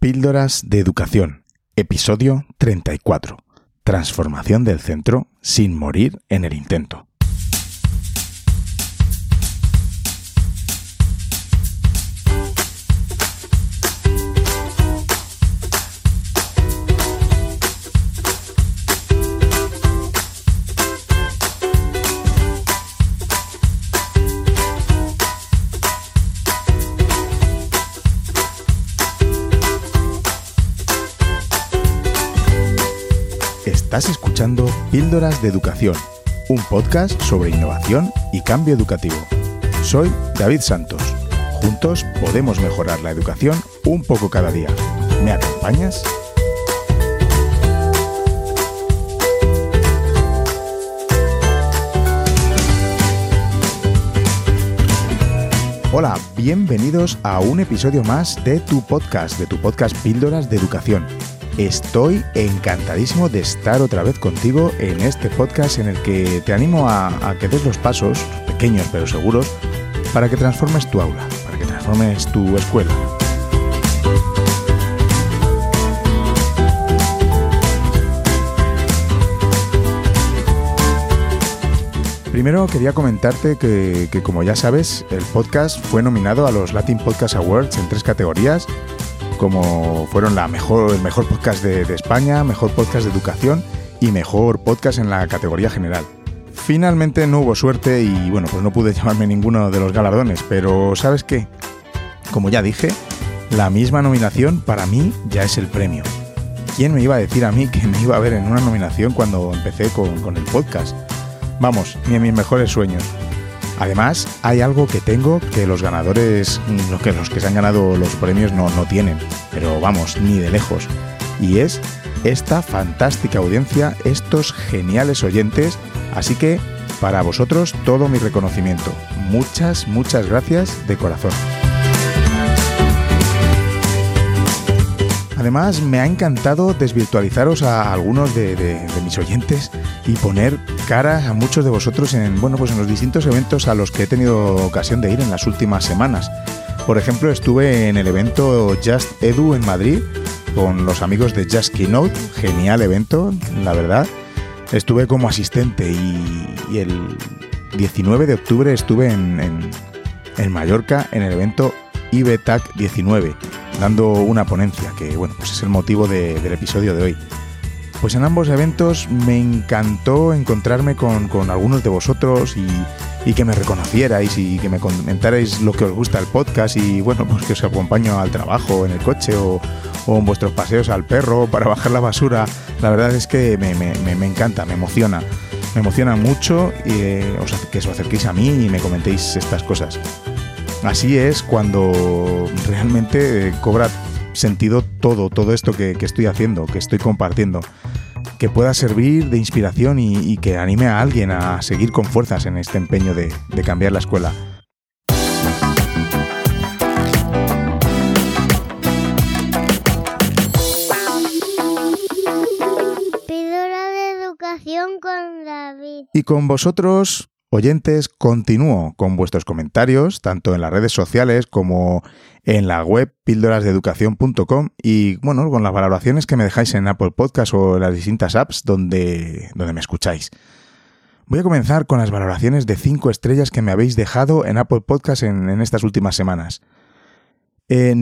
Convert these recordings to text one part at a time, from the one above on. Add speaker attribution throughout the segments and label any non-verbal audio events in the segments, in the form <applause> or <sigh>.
Speaker 1: Píldoras de Educación, episodio 34. Transformación del centro sin morir en el intento. Estás escuchando Píldoras de Educación, un podcast sobre innovación y cambio educativo. Soy David Santos. Juntos podemos mejorar la educación un poco cada día. ¿Me acompañas? Hola, bienvenidos a un episodio más de tu podcast, de tu podcast Píldoras de Educación. Estoy encantadísimo de estar otra vez contigo en este podcast en el que te animo a, que des los pasos, pequeños pero seguros, para que transformes tu aula, para que transformes tu escuela. Primero quería comentarte que, como ya sabes, el podcast fue nominado a los Latin Podcast Awards en tres categorías como fueron la mejor, el mejor podcast de, España, mejor podcast de educación y mejor podcast en la categoría general. Finalmente no hubo suerte y bueno, pues no pude <laughs> llevarme ninguno de los galardones, pero ¿sabes qué? Como ya dije, la misma nominación para mí ya es el premio. ¿Quién me iba a decir a mí que me iba a ver en una nominación cuando empecé con, con el podcast? Vamos, ni en mis mejores sueños. Además, hay algo que tengo que los ganadores, los que, los que se han ganado los premios no, no tienen, pero vamos, ni de lejos. Y es esta fantástica audiencia, estos geniales oyentes. Así que, para vosotros, todo mi reconocimiento. Muchas, muchas gracias de corazón. Además, me ha encantado desvirtualizaros a algunos de, mis oyentes y poner cara a muchos de vosotros en, bueno, pues en los distintos eventos a los que he tenido ocasión de ir en las últimas semanas. Por ejemplo, estuve en el evento Just Edu en Madrid con los amigos de Just Keynote, genial evento, la verdad. Estuve como asistente y, el 19 de octubre estuve en, en Mallorca en el evento IBTAC 19 dando una ponencia, que bueno, pues es el motivo del episodio de hoy. Pues en ambos eventos me encantó encontrarme con, algunos de vosotros y, que me reconocierais y que me comentarais lo que os gusta el podcast y bueno, pues que os acompaño al trabajo, en el coche o, en vuestros paseos al perro para <laughs> bajar la basura. La verdad es que me, encanta, me emociona. Me emociona mucho eh, que os acerquéis a mí y me comentéis estas cosas. Así es cuando realmente eh, cobra sentido todo, todo esto que, estoy haciendo, que estoy compartiendo. Que pueda servir de inspiración y, que anime a alguien a seguir con fuerzas en este empeño de, de cambiar la escuela.
Speaker 2: Píldora de educación con David.
Speaker 1: Y con vosotros Oyentes, continúo con vuestros comentarios, tanto en las redes sociales como en la web píldorasdeeducación.com y bueno, con las valoraciones que me dejáis en Apple Podcast o en las distintas apps donde, donde me escucháis. Voy a comenzar con las valoraciones de 5 estrellas que me habéis dejado en Apple Podcast en, estas últimas semanas. Eh,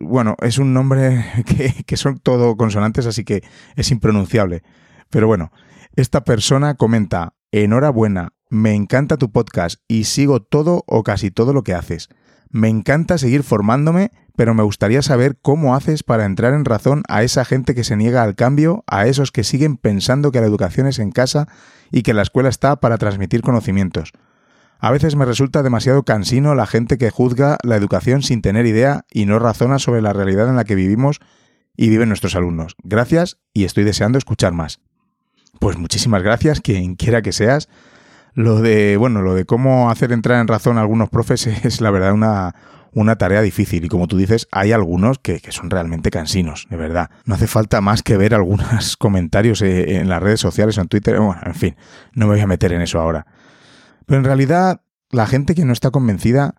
Speaker 1: bueno, es un nombre <laughs> que, que son todo consonantes, así que es impronunciable. Pero bueno, esta persona comenta, enhorabuena, me encanta tu podcast y sigo todo o casi todo lo que haces. Me encanta seguir formándome, pero me gustaría saber cómo haces para entrar en razón a esa gente que se niega al cambio, a esos que siguen pensando que la educación es en casa y que la escuela está para transmitir conocimientos. A veces me resulta demasiado cansino la gente que juzga la educación sin tener idea y no razona sobre la realidad en la que vivimos y viven nuestros alumnos. Gracias y estoy deseando escuchar más. Pues muchísimas gracias, quien quiera que seas. Lo de, bueno, lo de cómo hacer entrar en razón a algunos profes <laughs> es la verdad una, una tarea difícil y como tú dices, hay algunos que, son realmente cansinos, de verdad. No hace falta más que ver algunos <laughs> comentarios eh, en las redes sociales en Twitter, bueno, en fin, no me voy a meter en eso ahora. Pero en realidad, la gente que no está convencida,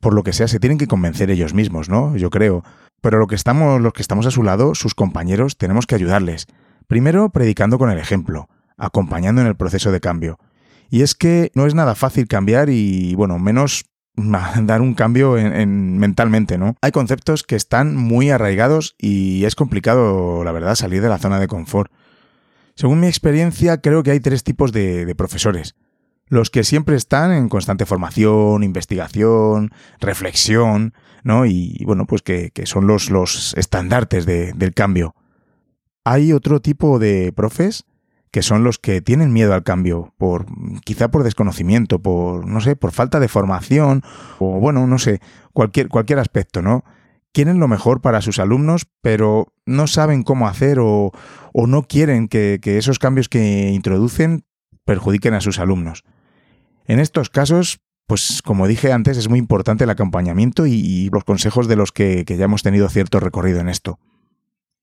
Speaker 1: por lo que sea, se tienen que convencer ellos mismos, ¿no? Yo creo. pero lo que estamos, los que estamos a su lado, sus compañeros, tenemos que ayudarles. Primero, predicando con el ejemplo, acompañando en el proceso de cambio. Y es que no es nada fácil cambiar y, bueno, menos <laughs> dar un cambio en, mentalmente, ¿no? Hay conceptos que están muy arraigados y es complicado, la verdad, salir de la zona de confort. Según mi experiencia, creo que hay tres tipos de profesores los que siempre están en constante formación, investigación, reflexión, ¿no? Y bueno, pues que, son los, los estandartes del cambio. Hay otro tipo de profes que son los que tienen miedo al cambio, por quizá por desconocimiento, por no sé, por falta de formación o bueno, no sé, cualquier cualquier aspecto, ¿no? Quieren lo mejor para sus alumnos, pero no saben cómo hacer o, o no quieren que, que esos cambios que introducen perjudiquen a sus alumnos. En estos casos, pues como dije antes, es muy importante el acompañamiento y, los consejos de los que, ya hemos tenido cierto recorrido en esto.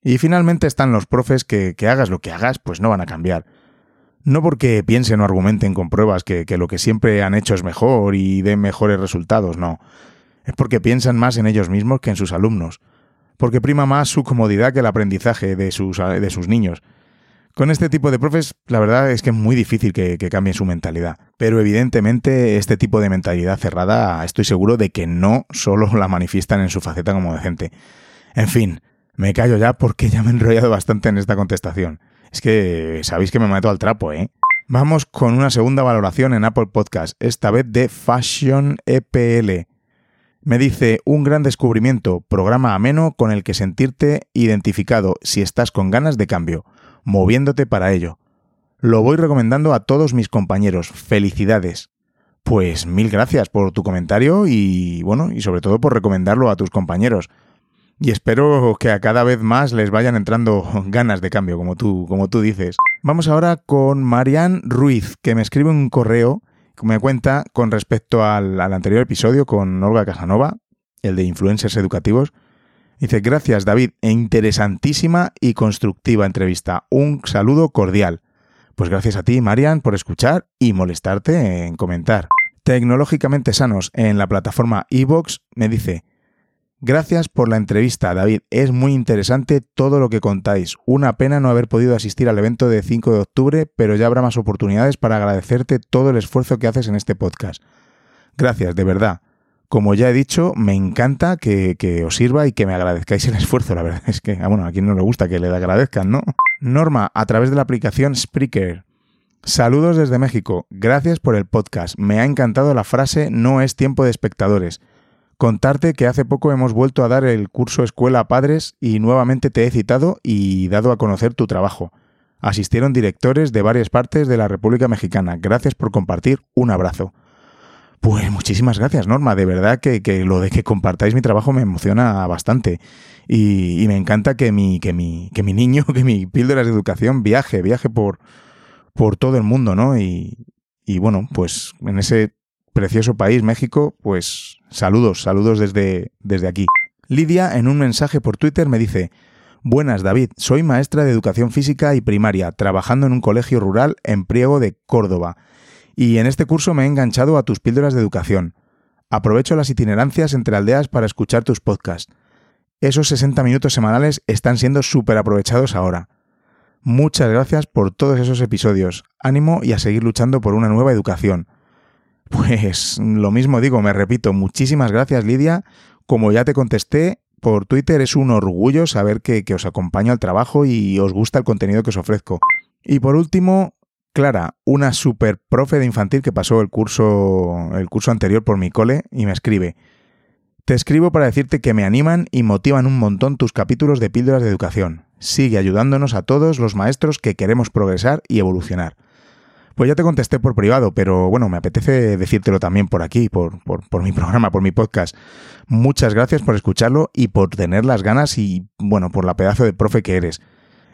Speaker 1: Y finalmente están los profes que, que hagas lo que hagas, pues no van a cambiar. No porque piensen o argumenten con pruebas que, que, lo que siempre han hecho es mejor y den mejores resultados, no. Es porque piensan más en ellos mismos que en sus alumnos. Porque prima más su comodidad que el aprendizaje de sus, de sus niños. Con este tipo de profes, la verdad es que es muy difícil que, cambien su mentalidad. Pero evidentemente este tipo de mentalidad cerrada estoy seguro de que no solo la manifiestan en su faceta como docente. En fin, me callo ya porque ya me he enrollado bastante en esta contestación. Es que sabéis que me meto al trapo, ¿eh? Vamos con una segunda valoración en Apple Podcast, esta vez de Fashion EPL. Me dice, un gran descubrimiento, programa ameno con el que sentirte identificado si estás con ganas de cambio moviéndote para ello. Lo voy recomendando a todos mis compañeros. Felicidades. Pues mil gracias por tu comentario y bueno, y sobre todo por recomendarlo a tus compañeros. Y espero que a cada vez más les vayan entrando ganas de cambio, como tú, como tú dices. Vamos ahora con Marian Ruiz, que me escribe un correo que me cuenta con respecto al, anterior episodio con Olga Casanova, el de influencers educativos, Dice, gracias David, e interesantísima y constructiva entrevista. Un saludo cordial. Pues gracias a ti, Marian, por escuchar y molestarte en comentar. Tecnológicamente Sanos en la plataforma iVox me dice, Gracias por la entrevista, David. Es muy interesante todo lo que contáis. Una pena no haber podido asistir al evento de 5 de octubre, pero ya habrá más oportunidades para agradecerte todo el esfuerzo que haces en este podcast. Gracias, de verdad. Como ya he dicho, me encanta que, os sirva y que me agradezcáis el esfuerzo. La verdad es que, ah, bueno, a quien no le gusta que le agradezcan, ¿no? Norma, a través de la aplicación Spreaker. Saludos desde México. Gracias por el podcast. Me ha encantado la frase no es tiempo de espectadores. Contarte que hace poco hemos vuelto a dar el curso Escuela a Padres y nuevamente te he citado y dado a conocer tu trabajo. Asistieron directores de varias partes de la República Mexicana. Gracias por compartir. Un abrazo. Pues muchísimas gracias, Norma. De verdad que, lo de que compartáis mi trabajo me emociona bastante. Y, me encanta que mi, que, mi, que mi niño, <laughs> que mi píldoras de educación viaje, viaje por, por todo el mundo, ¿no? Y, y bueno, pues en ese precioso país, México, pues saludos, saludos desde, desde aquí. Lidia, en un mensaje por Twitter, me dice, Buenas, David, soy maestra de educación física y primaria, trabajando en un colegio rural en Priego de Córdoba y en este curso me he enganchado a tus píldoras de educación. Aprovecho las itinerancias entre aldeas para escuchar tus podcasts. Esos 60 minutos semanales están siendo súper aprovechados ahora. Muchas gracias por todos esos episodios. Ánimo y a seguir luchando por una nueva educación. Pues lo mismo digo, me repito, muchísimas gracias Lidia. Como ya te contesté, por Twitter es un orgullo saber que, os acompaño al trabajo y os gusta el contenido que os ofrezco. Y por último, Clara, una super profe de infantil que pasó el curso, el curso anterior por mi cole y me escribe. Te escribo para decirte que me animan y motivan un montón tus capítulos de píldoras de educación. Sigue ayudándonos a todos los maestros que queremos progresar y evolucionar. Pues ya te contesté por privado, pero bueno, me apetece decírtelo también por aquí, por, por, por, mi <laughs> programa, por mi podcast. Muchas gracias por escucharlo y por tener las ganas y, bueno, por la pedazo de profe que eres.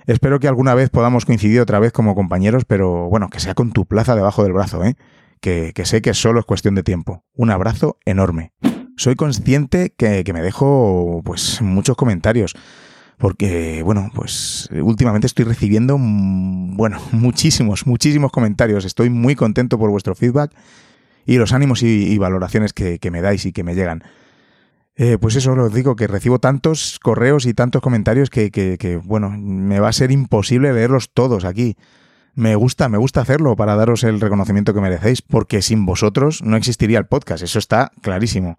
Speaker 1: Espero que alguna vez podamos coincidir otra vez como compañeros, pero bueno, que sea con tu plaza debajo del brazo, ¿eh? Que, sé que solo es cuestión de tiempo. Un abrazo enorme. Soy consciente que, me dejo pues muchos comentarios. Porque, bueno, pues últimamente estoy recibiendo, mm, bueno, <laughs> muchísimos, muchísimos comentarios. Estoy muy contento por vuestro feedback y los ánimos y, valoraciones que, me dais y que me llegan. Eh, pues eso os digo, que recibo tantos correos y tantos comentarios que, que, que, bueno, me va a ser imposible leerlos todos aquí. Me gusta, me gusta hacerlo para daros el reconocimiento que merecéis, porque sin vosotros no existiría el podcast, eso está clarísimo.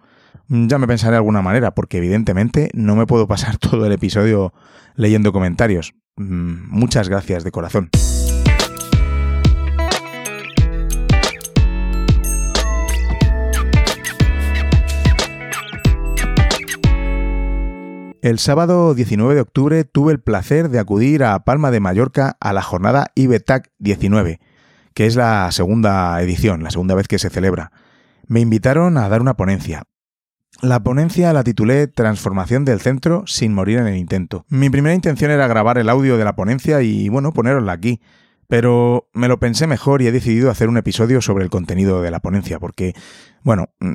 Speaker 1: Ya me pensaré de alguna manera, porque evidentemente no me puedo pasar <laughs> todo el episodio leyendo comentarios. Mm, muchas gracias de corazón. El sábado 19 de octubre tuve el placer de acudir a Palma de Mallorca a la jornada IBETAC 19, que es la segunda edición, la segunda vez que se celebra. Me invitaron a dar una ponencia. La ponencia la titulé Transformación del centro sin morir en el intento. Mi primera intención era grabar el audio de la ponencia y, bueno, ponerosla aquí. Pero me lo pensé mejor y he decidido hacer un episodio sobre el contenido de la ponencia, porque, bueno, mm,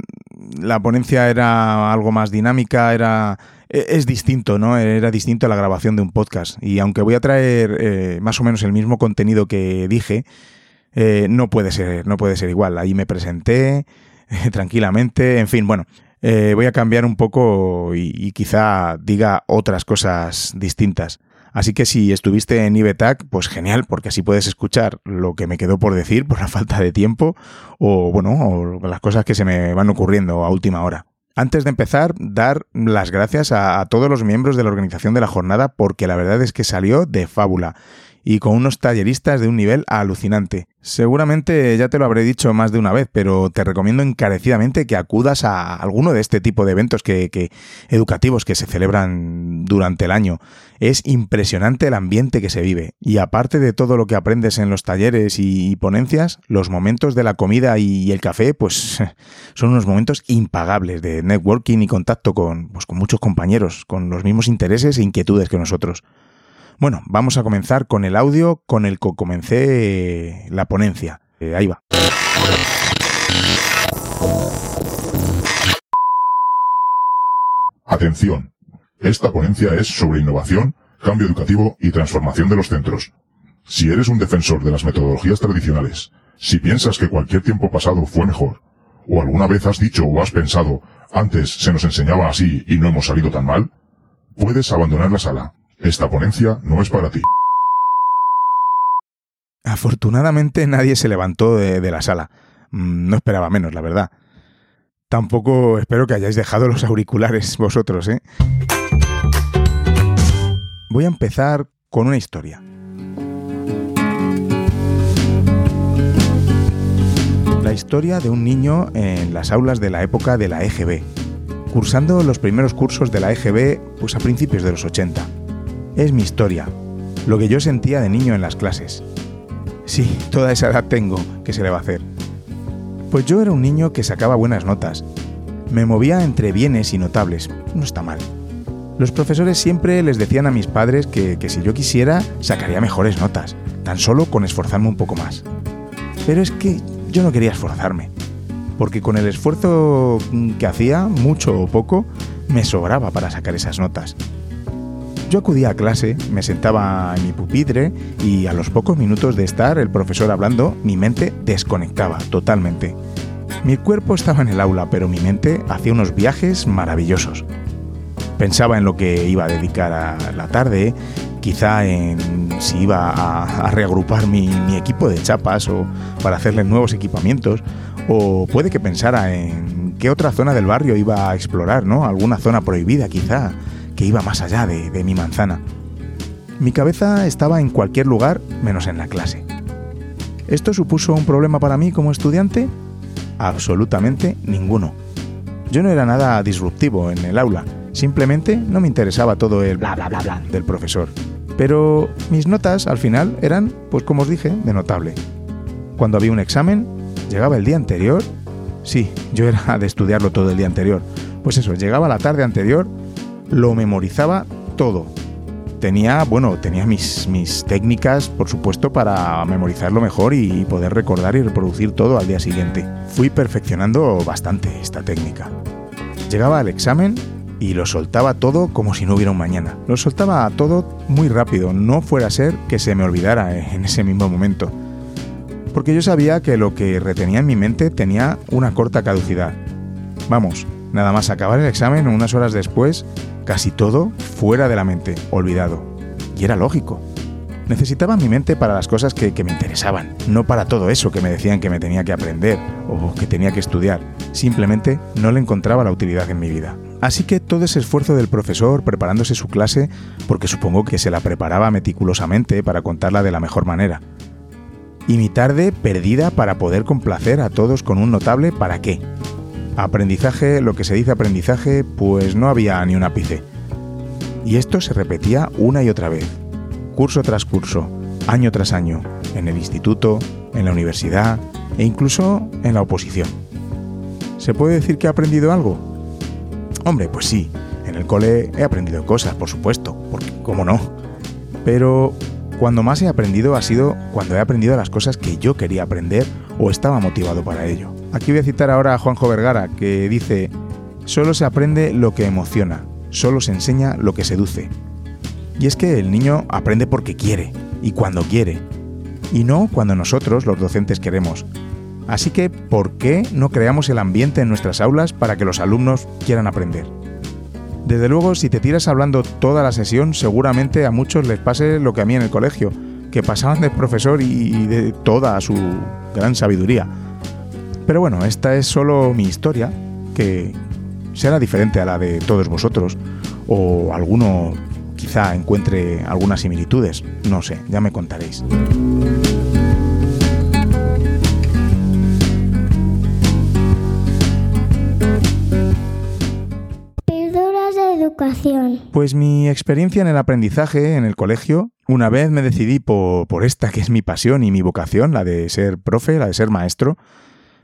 Speaker 1: la ponencia era algo más dinámica, era e-, es distinto, ¿no? Era distinto a la grabación de un podcast. Y aunque voy a traer eh, más o menos el mismo contenido que dije, eh, no puede ser, no puede ser igual. Ahí me presenté <laughs> tranquilamente, en fin, bueno. Eh, voy a cambiar un poco y, quizá diga otras cosas distintas. Así que si estuviste en IBETAC, pues genial, porque así puedes escuchar lo que me quedó por decir por la <laughs> falta de tiempo o, bueno, o las cosas que se me van ocurriendo a última hora. Antes de empezar, dar las gracias a, todos los miembros de la organización de la jornada porque la verdad es que salió de fábula y con unos talleristas de un nivel alucinante. Seguramente ya te lo habré dicho más de una vez, pero te recomiendo encarecidamente que acudas a alguno de este tipo de eventos que, educativos que se celebran durante el año. Es impresionante el ambiente que se vive. Y aparte de todo lo que aprendes en los talleres y, y ponencias, los momentos de la comida y el café, pues <laughs> son unos momentos impagables de networking y contacto con, pues, con muchos compañeros, con los mismos intereses e inquietudes que nosotros. Bueno, vamos a comenzar con el audio con el que comencé la ponencia. Eh, ahí va.
Speaker 3: Atención. Esta ponencia es sobre innovación, cambio educativo y transformación de los centros. Si eres un defensor de las metodologías tradicionales, si piensas que cualquier tiempo pasado fue mejor, o alguna vez has dicho o has pensado, antes se nos enseñaba así y no hemos salido tan mal, puedes abandonar la sala. Esta ponencia no es para ti.
Speaker 1: Afortunadamente nadie se levantó de, la sala. No esperaba menos, la verdad. Tampoco espero que hayáis dejado los auriculares vosotros, ¿eh? Voy a empezar con una historia. La historia de un niño en las aulas de la época de la EGB, cursando los primeros cursos de la EGB pues a principios de los 80 es mi historia, lo que yo sentía de niño en las clases. Sí, toda esa edad tengo, ¿qué se le va a hacer? Pues yo era un niño que sacaba buenas notas. Me movía entre bienes y notables, no está mal. Los profesores siempre les decían a mis padres que, que si yo quisiera sacaría mejores notas, tan solo con esforzarme un poco más. Pero es que yo no quería esforzarme, porque con el esfuerzo que hacía, mucho o poco, me sobraba para sacar esas notas. Yo acudía a clase, me sentaba en mi pupitre y a los pocos minutos de estar el profesor hablando, mi mente desconectaba totalmente. Mi cuerpo estaba en el aula, pero mi mente hacía unos viajes maravillosos. Pensaba en lo que iba a dedicar a la tarde, quizá en si iba a, reagrupar mi, mi, equipo de chapas o para hacerle nuevos equipamientos, o puede que pensara en qué otra zona del barrio iba a explorar, ¿no? Alguna zona prohibida quizá, que iba más allá de, mi manzana. Mi cabeza estaba en cualquier lugar menos en la clase. ¿Esto supuso un problema para mí como estudiante? Absolutamente ninguno. Yo no era nada disruptivo en el aula, simplemente no me interesaba todo el bla bla bla bla del profesor. Pero mis notas al final eran, pues como os dije, de notable. Cuando había un examen, llegaba el día anterior. Sí, yo era de estudiarlo todo el día anterior. Pues eso, llegaba la tarde anterior lo memorizaba todo. Tenía, bueno, tenía mis, mis técnicas, por supuesto, para memorizarlo mejor y poder recordar y reproducir todo al día siguiente. Fui perfeccionando bastante esta técnica. Llegaba al examen y lo soltaba todo como si no hubiera un mañana. Lo soltaba todo muy rápido, no fuera a ser que se me olvidara <laughs> en ese mismo momento. Porque yo sabía que lo que retenía en mi mente tenía una corta caducidad. Vamos, Nada más acabar el examen, unas horas después, casi todo fuera de la mente, olvidado. Y era lógico. Necesitaba mi mente para las cosas que, me interesaban, no para todo eso que me decían que me tenía que aprender o que tenía que estudiar. Simplemente no le encontraba la utilidad en mi vida. Así que todo ese esfuerzo del profesor preparándose su clase, porque supongo que se la preparaba meticulosamente para contarla de la mejor manera. Y mi tarde perdida para poder complacer a todos con un notable para qué. Aprendizaje, lo que se dice aprendizaje, pues no había ni un ápice. Y esto se repetía una y otra vez, curso tras curso, año tras año, en el instituto, en la universidad e incluso en la oposición. ¿Se puede decir que he aprendido algo? Hombre, pues sí, en el cole he aprendido cosas, por supuesto, porque cómo no. Pero cuando más he aprendido ha sido cuando he aprendido las cosas que yo quería aprender o estaba motivado para ello. Aquí voy a citar ahora a Juanjo Vergara, que dice, solo se aprende lo que emociona, solo se enseña lo que seduce. Y es que el niño aprende porque quiere y cuando quiere, y no cuando nosotros, los docentes, queremos. Así que, ¿por qué no creamos el ambiente en nuestras aulas para que los alumnos quieran aprender? Desde luego, si te tiras hablando toda la sesión, seguramente a muchos les pase lo que a mí en el colegio, que pasaban de profesor y de toda su gran sabiduría. Pero bueno, esta es solo mi historia, que será diferente a la de todos vosotros, o alguno quizá encuentre algunas similitudes, no sé, ya me contaréis.
Speaker 2: Píldoras de educación.
Speaker 1: Pues mi experiencia en el aprendizaje en el colegio, una vez me decidí por, por esta que es mi pasión y mi vocación, la de ser profe, la de ser maestro,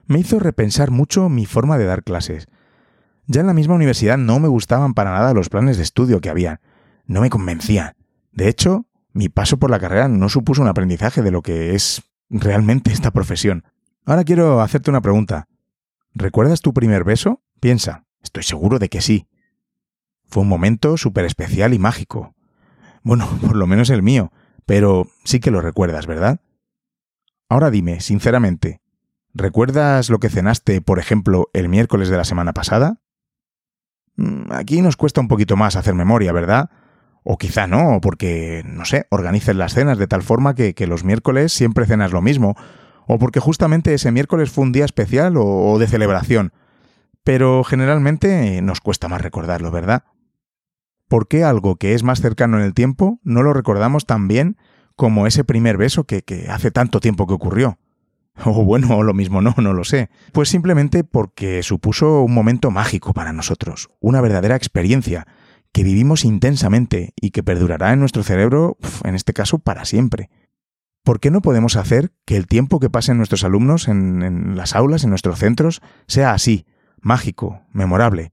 Speaker 1: me hizo repensar mucho mi forma de dar clases. Ya en la misma universidad no me gustaban para nada los planes de estudio que había no me convencía. De hecho, mi paso por la carrera no supuso un aprendizaje de lo que es realmente esta profesión. Ahora quiero hacerte una pregunta. ¿Recuerdas tu primer beso? Piensa, estoy seguro de que sí. Fue un momento súper especial y mágico. Bueno, <laughs> por lo menos el mío, pero sí que lo recuerdas, ¿verdad? Ahora dime, sinceramente, ¿recuerdas lo que cenaste, por ejemplo, el miércoles de la semana pasada? Mm, aquí nos cuesta un poquito más hacer memoria, ¿verdad? O quizá no, porque, no sé, organices las cenas de tal forma que, los miércoles siempre cenas lo mismo, o porque justamente ese miércoles fue un día especial o, de celebración. Pero generalmente nos cuesta más recordarlo, ¿verdad? ¿Por qué algo que es más cercano en el tiempo no lo recordamos tan bien como ese primer beso que hace tanto tiempo que ocurrió? <laughs> O bueno, o lo mismo no, no lo sé. Pues simplemente porque supuso un momento mágico para nosotros, una verdadera experiencia, que vivimos intensamente y que perdurará en nuestro cerebro, en este caso, para siempre. ¿Por qué no podemos hacer que el tiempo que pasen nuestros alumnos en, en, las aulas, en nuestros centros, sea así, mágico, memorable?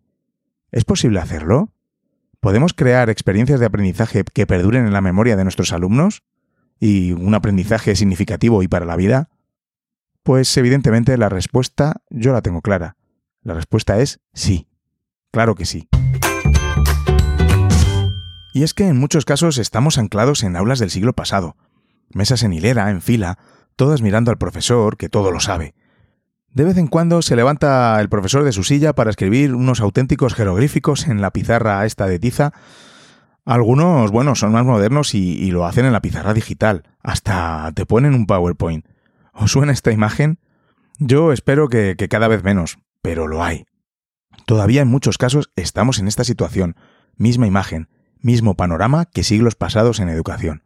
Speaker 1: ¿Es posible hacerlo? ¿Podemos crear experiencias de aprendizaje que perduren en la memoria de nuestros alumnos? ¿Y un aprendizaje significativo y para la vida? Pues evidentemente la respuesta yo la tengo clara. La respuesta es sí. Claro que sí. Y es que en muchos casos estamos anclados en aulas del siglo pasado, mesas en hilera, en fila, todas mirando al profesor, que todo lo sabe. De vez en cuando se levanta el profesor de su silla para escribir unos auténticos jeroglíficos en la pizarra esta de tiza. Algunos, bueno, son más modernos y, y lo hacen en la pizarra digital. Hasta te ponen un PowerPoint. ¿Os suena esta imagen? Yo espero que, cada vez menos, pero lo hay. Todavía en muchos casos estamos en esta situación, misma imagen, mismo panorama que siglos pasados en educación.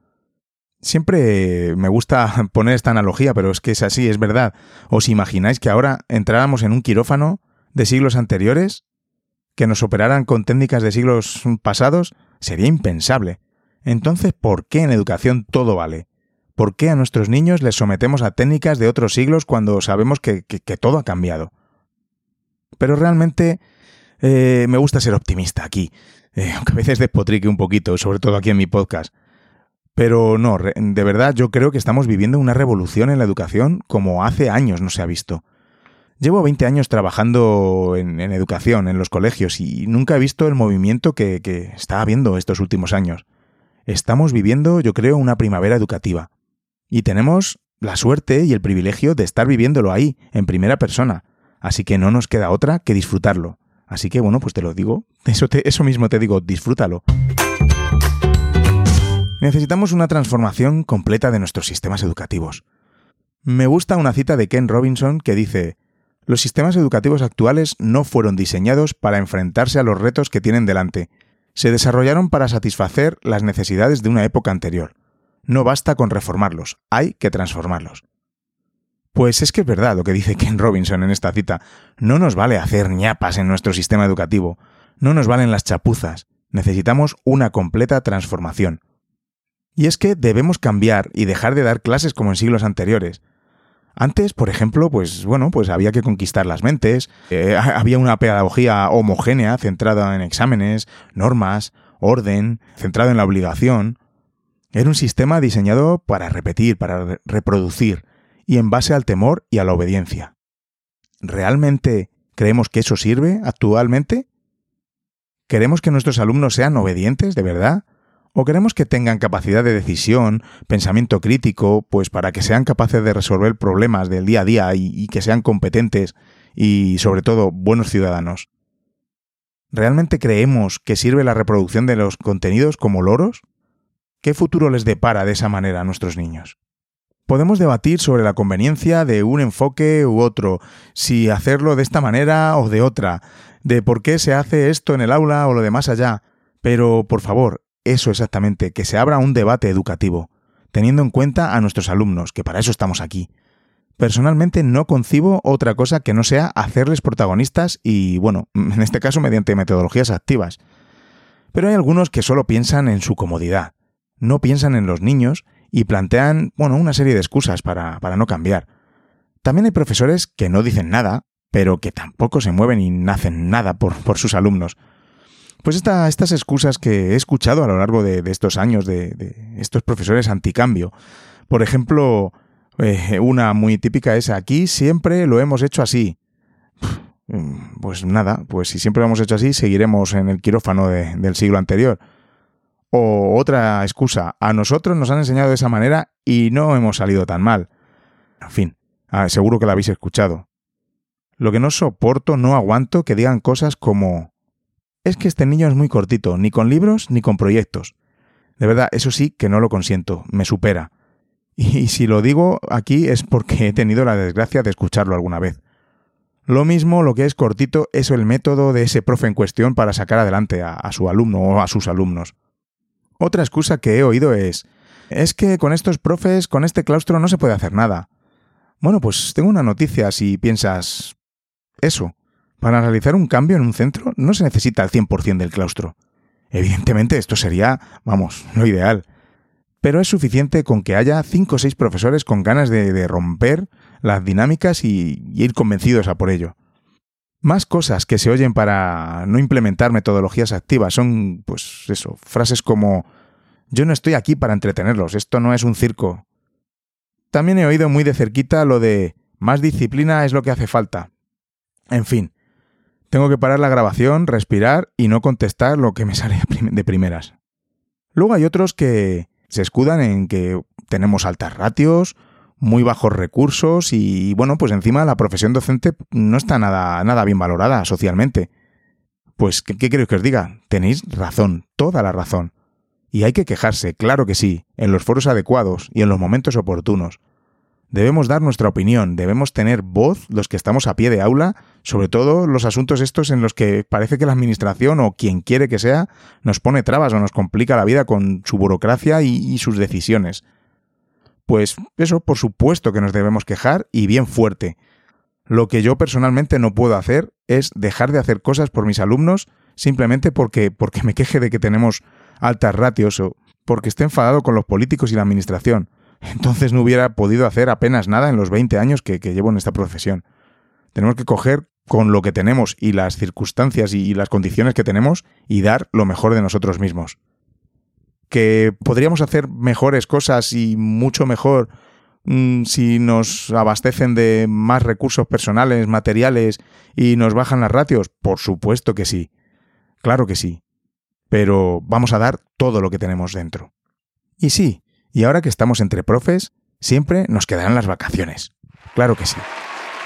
Speaker 1: Siempre me gusta <laughs> poner esta analogía, pero es que es así, es verdad. ¿Os imagináis que ahora entráramos en un quirófano de siglos anteriores? ¿Que nos operaran con técnicas de siglos pasados? Sería impensable. Entonces, ¿por qué en educación todo vale? ¿Por qué a nuestros niños les sometemos a técnicas de otros siglos cuando sabemos que, todo ha cambiado? Pero realmente eh, me gusta ser optimista aquí eh, <laughs> aunque a veces despotrique un poquito, sobre todo aquí en mi podcast. Pero no, de verdad yo creo que estamos viviendo una revolución en la educación como hace años no se ha visto. Llevo 20 años trabajando en, educación, en los colegios, y nunca he visto el movimiento que está habiendo estos últimos años. Estamos viviendo, yo creo, una primavera educativa. Y tenemos la suerte y el privilegio de estar viviéndolo ahí, en primera persona. Así que no nos queda otra que disfrutarlo, Así que bueno, pues te lo digo, <laughs> eso, eso mismo te digo, disfrútalo. Necesitamos una transformación completa de nuestros sistemas educativos. Me gusta una cita de Ken Robinson que dice, los sistemas educativos actuales no fueron diseñados para enfrentarse a los retos que tienen delante, se desarrollaron para satisfacer las necesidades de una época anterior. No basta con reformarlos, hay que transformarlos. Pues es que es verdad lo que dice <laughs> Ken Robinson en esta cita. No nos vale hacer ñapas en nuestro sistema educativo, no nos valen las chapuzas, necesitamos una completa transformación. Y es que debemos cambiar y dejar de dar clases como en siglos anteriores. Antes, por ejemplo, pues bueno, pues había que conquistar las mentes, eh, había una pedagogía homogénea centrada en exámenes, normas, orden, centrado en la obligación. Era un sistema diseñado para repetir, para reproducir, y en base al temor y a la obediencia. ¿Realmente creemos que eso sirve actualmente? ¿Queremos que nuestros alumnos sean obedientes, de verdad? ¿O queremos que tengan capacidad de decisión, pensamiento crítico, pues para que sean capaces de resolver problemas del día a día y, que sean competentes y, sobre todo, buenos ciudadanos? ¿Realmente creemos que sirve la reproducción de los contenidos como loros? ¿Qué futuro les depara de esa manera a nuestros niños? Podemos debatir sobre la conveniencia de un enfoque u otro, si hacerlo de esta manera o de otra, de por qué se hace esto en el aula o lo de más allá, pero por favor, eso exactamente, que se abra un debate educativo, teniendo en cuenta a nuestros alumnos, que para eso estamos aquí. Personalmente no concibo otra cosa que no sea hacerles protagonistas y, bueno, <laughs> en este caso mediante metodologías activas. Pero hay algunos que solo piensan en su comodidad, no piensan en los niños y plantean, bueno, una serie de excusas para, para no cambiar. También hay profesores que no dicen nada, pero que tampoco se mueven y nacen nada por, por sus alumnos. Pues estas excusas que he escuchado a lo largo de, estos años de, estos profesores anticambio. Por ejemplo, eh, una muy típica es aquí siempre lo hemos hecho así. Pues nada, pues si siempre lo hemos hecho así, seguiremos en el quirófano del siglo anterior. O otra excusa, a nosotros nos han enseñado de esa manera y no hemos salido tan mal. En fin, ah, seguro que la habéis escuchado. Lo que no soporto, no aguanto que digan cosas como es que este niño es muy cortito, ni con libros ni con proyectos. De verdad, eso sí que no lo consiento, me supera. Y si lo digo aquí es porque he tenido la desgracia de escucharlo alguna vez. Lo mismo lo que es cortito es el método de ese profe en cuestión para sacar adelante a, a su alumno o a sus alumnos. Otra excusa que he oído es, es que con estos profes, con este claustro no se puede hacer nada. Bueno, pues tengo una noticia si piensas eso. Para realizar un cambio en un centro no se necesita el 100% del claustro. Evidentemente esto sería, vamos, lo ideal. Pero es suficiente con que haya 5 o 6 profesores con ganas de, romper las dinámicas y, y ir convencidos a por ello. Más cosas que se oyen para no implementar metodologías activas son, pues eso, frases como yo no estoy aquí para entretenerlos, esto no es un circo. También he oído muy de cerquita lo de más disciplina es lo que hace falta. En fin, tengo que parar la grabación, respirar y no contestar lo que me <laughs> sale de primeras. Luego hay otros que se escudan en que tenemos altas ratios, muy bajos recursos y, bueno, pues encima la profesión docente no está nada, nada bien valorada socialmente. Pues, ¿qué, ¿qué queréis que os diga? Tenéis razón, toda la razón. Y hay que quejarse, claro que sí, en los foros adecuados y en los momentos oportunos. Debemos dar nuestra opinión, debemos tener voz los que estamos a pie de aula, sobre todo los asuntos estos en los que parece que la administración o quien quiere que sea nos pone trabas o nos complica la vida con su burocracia y, sus decisiones. Pues eso, por supuesto que nos debemos quejar y bien fuerte. Lo que yo personalmente no puedo hacer es dejar de hacer cosas por mis alumnos simplemente porque, porque me queje de que tenemos altas ratios o porque esté enfadado con los políticos y la administración entonces no hubiera podido hacer apenas nada en los 20 años que, llevo en esta profesión. Tenemos que coger con lo que tenemos y las circunstancias y, las condiciones que tenemos y dar lo mejor de nosotros mismos. Que podríamos hacer mejores cosas y mucho mejor mm, si nos abastecen de más recursos personales, materiales y nos bajan las ratios. Por supuesto que sí. Claro que sí. Pero vamos a dar todo lo que tenemos dentro. Y sí, y ahora que estamos entre profes, siempre nos quedarán las vacaciones. Claro que sí.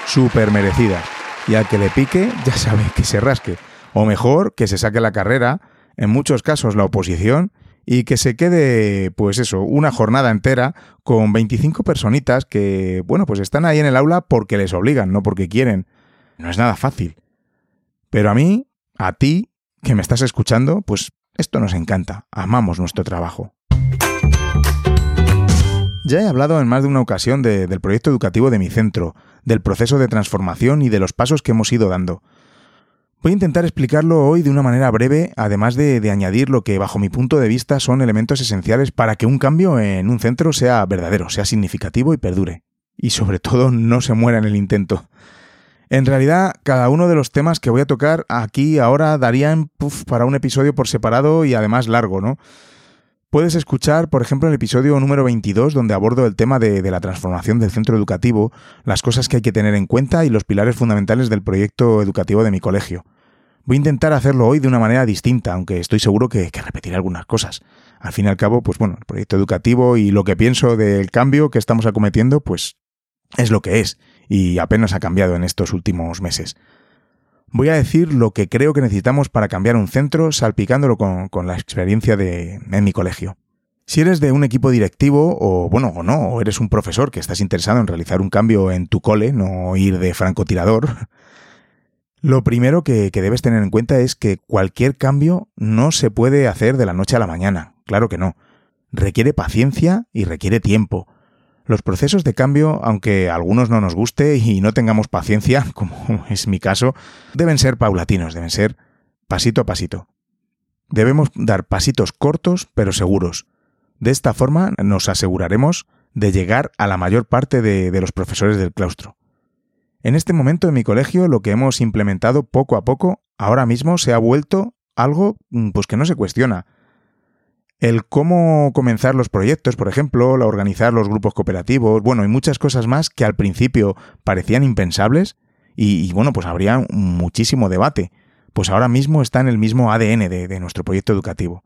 Speaker 1: Súper merecidas. y al que le pique <laughs> ya sabe que se rasque. O mejor, que se saque la carrera, en muchos casos la oposición, y que se quede, pues eso, una jornada entera con 25 personitas que, bueno, pues están ahí en el aula porque les obligan, no porque quieren. No es nada fácil. Pero a mí, a ti, que me estás escuchando, pues esto nos encanta, amamos nuestro trabajo. Ya he hablado en más de una ocasión del proyecto educativo de mi centro, del proceso de transformación y de los pasos que hemos ido dando. Voy a intentar explicarlo hoy de una manera breve, además de, de, añadir lo que bajo mi punto de vista son elementos esenciales para que un cambio en un centro sea verdadero, sea significativo y perdure. Y sobre <laughs> todo no se muera en el intento. En realidad, cada uno de los temas que voy a tocar aquí ahora darían para un episodio por separado y además largo, ¿no? Puedes escuchar, por ejemplo, el episodio número 22, donde abordo el tema de, la transformación del centro educativo, las cosas que hay que tener en cuenta y los pilares fundamentales del proyecto educativo de mi colegio. Voy a intentar hacerlo hoy de una manera distinta, aunque estoy seguro que, que repetiré algunas cosas. Al fin y al cabo, pues bueno, el proyecto educativo y lo que pienso del cambio que estamos acometiendo, pues es lo que es, y apenas ha cambiado en estos últimos meses. Voy a decir lo que creo que necesitamos para cambiar un centro salpicándolo con, con la experiencia de, en mi colegio. Si eres de un equipo directivo o bueno o no, o eres un profesor que estás interesado en realizar un cambio en tu cole, no ir de francotirador, <laughs> lo primero que, que, debes tener en cuenta es que cualquier cambio no se puede hacer de la noche a la mañana, claro que no. Requiere paciencia y requiere tiempo. Los procesos de cambio, aunque a algunos no nos guste y no tengamos paciencia, <laughs> como es mi caso, deben ser paulatinos, deben ser pasito a pasito. Debemos dar pasitos cortos pero seguros. De esta forma nos aseguraremos de llegar a la mayor parte de, de los profesores del claustro. En este momento en mi colegio lo que hemos implementado poco a poco ahora mismo se ha vuelto algo pues que no se cuestiona, el cómo comenzar los proyectos, por ejemplo, la organizar los grupos cooperativos, bueno, y muchas cosas más que al principio parecían impensables y, bueno, pues habría muchísimo debate. Pues ahora mismo está en el mismo ADN de, nuestro proyecto educativo.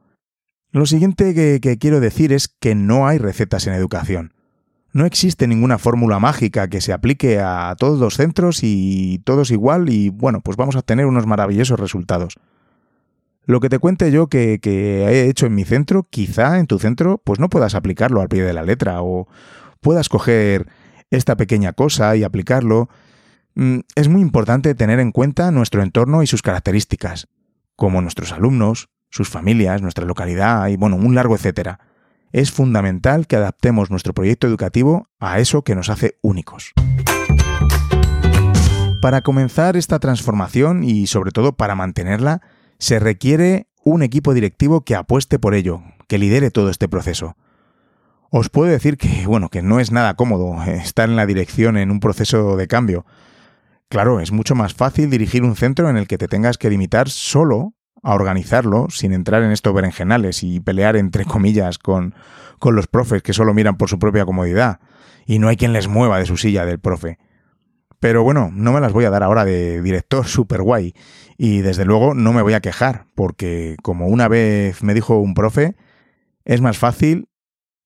Speaker 1: Lo siguiente que, que quiero decir es que no hay recetas en educación. No existe ninguna fórmula mágica que se aplique a todos los centros y todos igual y bueno, pues vamos a obtener unos maravillosos resultados. Lo que te cuente yo que, que, he hecho en mi centro, quizá en tu centro, pues no puedas aplicarlo al pie de la letra o puedas coger esta pequeña cosa y aplicarlo. Mm, es muy importante tener en cuenta nuestro entorno y sus características, como nuestros alumnos, sus familias, nuestra localidad y, bueno, un largo etcétera. Es fundamental que adaptemos nuestro proyecto educativo a eso que nos hace únicos. Para comenzar esta transformación y sobre todo para mantenerla, se requiere un equipo directivo que apueste por ello, que lidere todo este proceso. Os puedo decir que, bueno, que no es nada cómodo estar en la dirección en un proceso de cambio. Claro, es mucho más fácil dirigir un centro en el que te tengas que limitar solo a organizarlo, sin entrar en estos berenjenales y pelear entre comillas con, con los profes que solo miran por su propia comodidad, y no hay quien les mueva de su silla del profe. Pero bueno, no me las voy a dar ahora de director <laughs> super guay. Y desde luego no me voy a quejar, porque como una vez me dijo un profe, es más fácil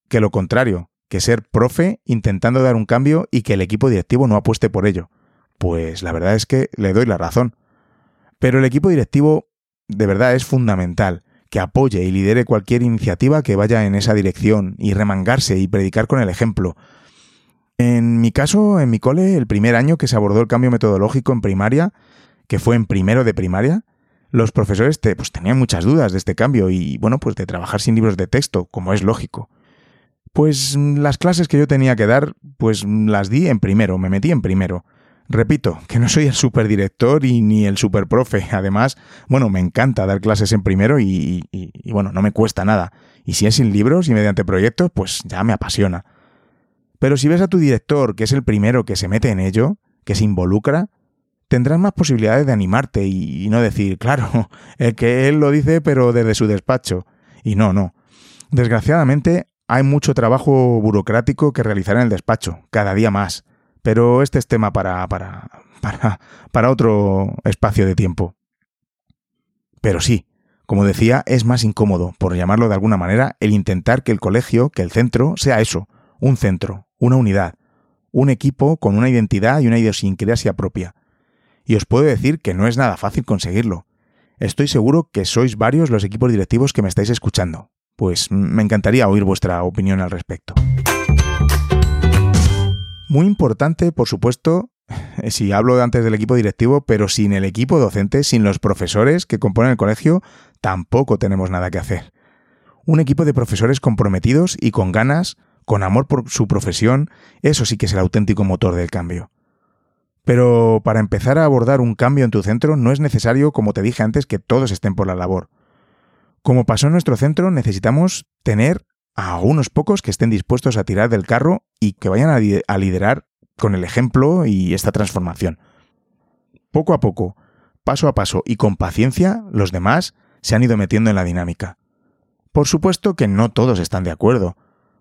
Speaker 1: que lo contrario, que ser profe intentando dar un cambio y que el equipo directivo no apueste por ello. Pues la verdad es que le doy la razón. Pero el equipo directivo de verdad es fundamental, que apoye y lidere cualquier iniciativa que vaya en esa dirección y remangarse y predicar con el ejemplo, en mi caso, en mi cole, el primer año que se abordó el cambio metodológico en primaria, que fue en primero de primaria, los profesores te, pues, tenían muchas dudas de este cambio y, bueno, pues de trabajar sin libros de texto, como es lógico. Pues las clases que yo tenía que dar, pues las di en primero, me metí en primero. Repito, que no soy el superdirector y ni el superprofe. Además, bueno, me encanta dar clases en primero y, y, y, bueno, no me cuesta nada. Y si es sin libros y mediante proyectos, pues ya me apasiona. Pero si ves a tu director, que es el primero que se mete en ello, que se involucra, tendrás más posibilidades de animarte y, no decir, <laughs> claro, el que él lo dice pero desde su despacho. Y no, no. Desgraciadamente hay mucho trabajo burocrático que realizar en el despacho, cada día más. Pero este es tema para, para, <laughs> para, para otro espacio de tiempo. Pero sí, como decía, es más incómodo, por llamarlo de alguna manera, el intentar que el colegio, que el centro, sea eso, un centro, una unidad, un equipo con una identidad y una idiosincrasia propia. Y os puedo decir que no es nada fácil conseguirlo. Estoy seguro que sois varios los equipos directivos que me estáis escuchando. Pues me encantaría oír vuestra opinión al respecto. Muy importante, por supuesto, <laughs> si hablo antes del equipo directivo, pero sin el equipo docente, sin los profesores que componen el colegio, tampoco tenemos nada que hacer. Un equipo de profesores comprometidos y con ganas, con amor por su profesión, eso sí que es el auténtico motor del cambio. Pero para empezar a abordar un cambio en tu centro no es necesario, como te dije antes, que todos estén por la labor. Como pasó en nuestro centro, necesitamos tener a unos pocos que estén dispuestos a tirar del carro y que vayan a, liderar con el ejemplo y esta transformación. Poco a poco, paso a paso y con paciencia, los demás se han ido metiendo en la dinámica. Por supuesto que no todos están de acuerdo,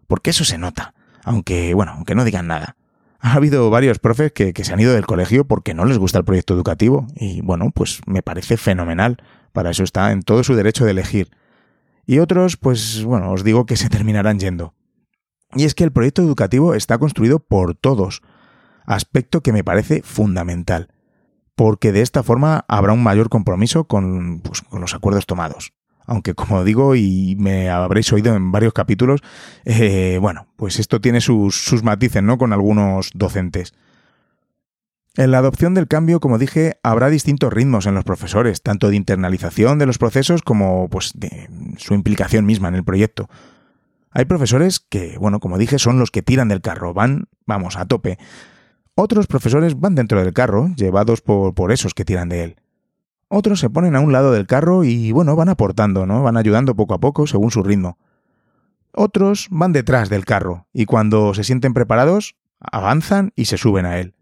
Speaker 1: porque eso se nota, aunque, bueno, aunque no digan nada ha habido varios profes que, se han ido del colegio porque no les gusta el proyecto educativo y bueno, pues me parece fenomenal. Para eso está en todo su derecho de elegir. Y otros, pues bueno, os digo que se terminarán yendo. Y es que el proyecto educativo está construido por todos, aspecto que me parece fundamental, porque de esta forma habrá un mayor compromiso con, pues, con los acuerdos tomados aunque como digo y me habréis oído en varios capítulos, eh, bueno, pues esto tiene sus, sus matices, ¿no? Con algunos docentes. En la adopción del cambio, como dije, habrá distintos ritmos en los profesores, tanto de internalización de los procesos como pues de su implicación misma en el proyecto. Hay profesores que, bueno, como dije, son los que tiran del carro, van, vamos, a tope. Otros profesores van dentro del carro, llevados por, por esos que tiran de él. Otros se ponen a un lado del carro y, bueno, van aportando, ¿no? Van ayudando poco a poco según su ritmo. Otros van detrás del carro y cuando se sienten preparados, avanzan y se suben a él.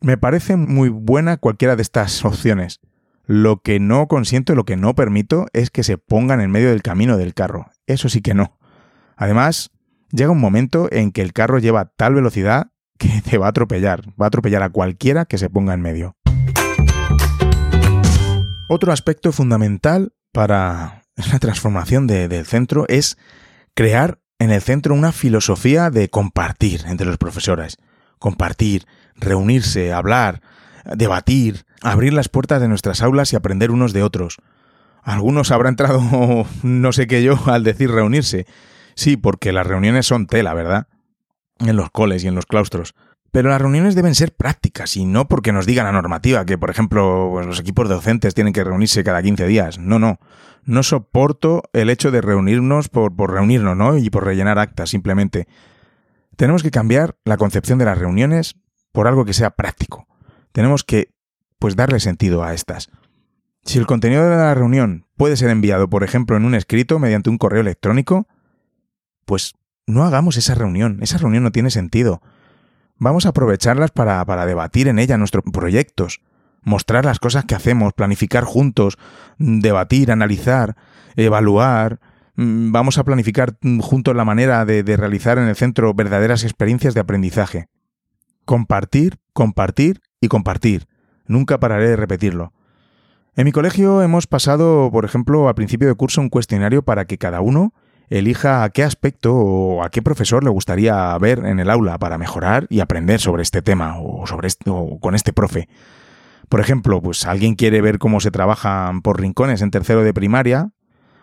Speaker 1: Me parece muy buena cualquiera de estas <laughs> opciones. Lo que no consiento y lo que no permito es que se pongan en medio del camino del carro. Eso sí que no. Además, llega un momento en que el carro lleva tal velocidad que te va a atropellar. Va a atropellar a cualquiera que se ponga en medio. Otro aspecto fundamental para la transformación del centro es crear en el centro una filosofía de compartir entre los profesores. Compartir, reunirse, hablar, debatir, abrir las puertas de nuestras aulas y aprender unos de otros. Algunos habrá entrado <laughs> no sé qué yo al decir reunirse. Sí, porque las reuniones son tela, ¿verdad? En los coles y en los claustros. Pero las reuniones deben ser prácticas y no porque nos diga la normativa que, por ejemplo, pues, los equipos docentes tienen que reunirse cada 15 días. No, no. No soporto el hecho de reunirnos por, por reunirnos, ¿no? Y por rellenar actas, simplemente. Tenemos que cambiar la concepción de las reuniones por algo que sea práctico. Tenemos que, pues, darle sentido a estas. Si el contenido de la reunión puede ser enviado, por ejemplo, en un escrito mediante un correo electrónico, pues no hagamos esa reunión. Esa reunión no tiene sentido. Vamos a aprovecharlas para, para debatir en ella nuestros proyectos, mostrar las cosas que hacemos, planificar juntos, debatir, analizar, evaluar. Mm, vamos a planificar juntos la manera de, de realizar en el centro verdaderas experiencias de aprendizaje. Compartir, compartir y compartir. Nunca pararé de repetirlo. En mi colegio hemos pasado, por ejemplo, al principio de curso un cuestionario para que cada uno elija a qué aspecto o a qué profesor le gustaría ver en el aula para mejorar y aprender sobre este tema o, sobre con este profe. Por ejemplo, pues alguien quiere ver cómo se trabajan por rincones en tercero de primaria,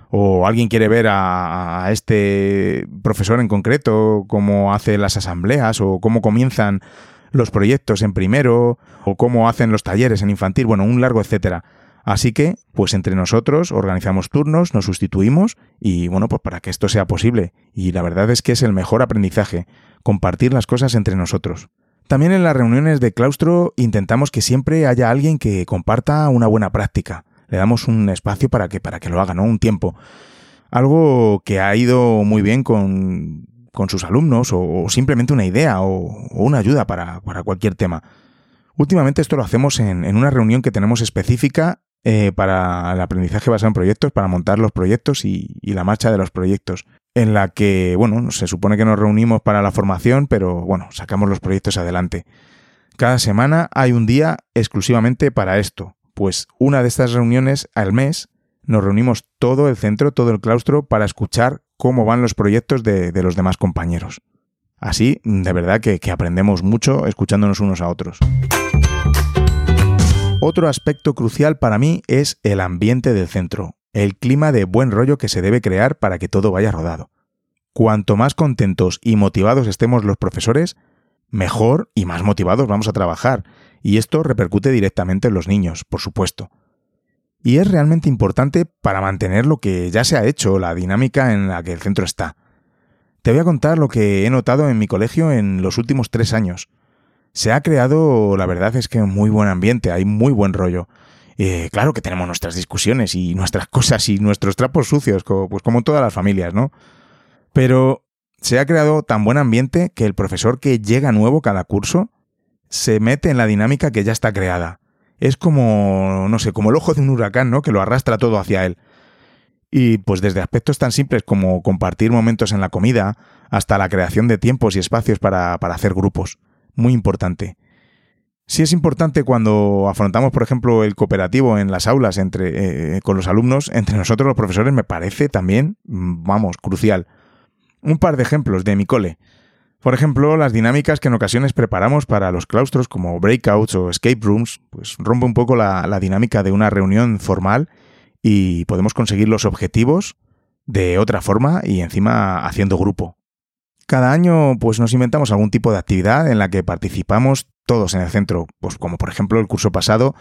Speaker 1: o alguien quiere ver a, a, este profesor en concreto cómo hace las asambleas o cómo comienzan los proyectos en primero o cómo hacen los talleres en infantil, bueno, un largo etcétera. Así que, pues entre nosotros organizamos turnos, nos sustituimos y bueno, pues para que esto sea posible. Y la verdad es que es el mejor aprendizaje, compartir las cosas entre nosotros. También en las reuniones de claustro intentamos que siempre haya alguien que comparta una buena práctica. Le damos un espacio para que, para que lo haga, ¿no? Un tiempo. Algo que ha ido muy bien con, con sus alumnos o, simplemente una idea o, una ayuda para, para, cualquier tema. Últimamente esto lo hacemos en, en una reunión que tenemos específica eh, para el aprendizaje basado en proyectos, para montar los proyectos y, la marcha de los proyectos, en la que, bueno, se supone que nos reunimos para la formación, pero bueno, sacamos los proyectos adelante. Cada semana hay un día exclusivamente para esto, pues una de estas reuniones al mes nos reunimos todo el centro, todo el claustro, para escuchar cómo van los proyectos de, los demás compañeros. Así, de verdad que aprendemos mucho escuchándonos unos a otros. Otro aspecto crucial para mí es el ambiente del centro, el clima de buen rollo que se debe crear para que todo vaya rodado. Cuanto más contentos y motivados estemos los profesores, mejor y más motivados vamos a trabajar, y esto repercute directamente en los niños, por supuesto. Y es realmente importante para mantener lo que ya se ha hecho, la dinámica en la que el centro está. Te voy a contar lo que he notado en mi colegio en los últimos tres años. Se ha creado, la verdad es que muy buen ambiente, hay muy buen rollo. Eh, claro que tenemos nuestras discusiones y nuestras <laughs> cosas y nuestros trapos sucios, como, pues como todas las familias, ¿no? Pero se ha creado tan buen ambiente que el profesor que llega nuevo cada curso se mete en la dinámica que ya está creada. Es como, no sé, como el ojo de un huracán, ¿no? Que lo arrastra todo hacia él. Y pues desde aspectos tan simples como compartir momentos en la comida, hasta la creación de tiempos y espacios para, para hacer grupos. Muy importante. Sí es importante cuando afrontamos, por ejemplo, el cooperativo en las aulas entre, eh, con los alumnos, entre nosotros los profesores, me parece también, mm, vamos, crucial. Un par de ejemplos de mi cole. Por ejemplo, las dinámicas que en ocasiones preparamos para los claustros como breakouts o escape rooms, pues rompe un poco la dinámica de una reunión formal y podemos conseguir los objetivos de otra forma y encima haciendo grupo. Cada año pues nos inventamos algún tipo de actividad en la que participamos todos en el centro, pues como por ejemplo el curso pasado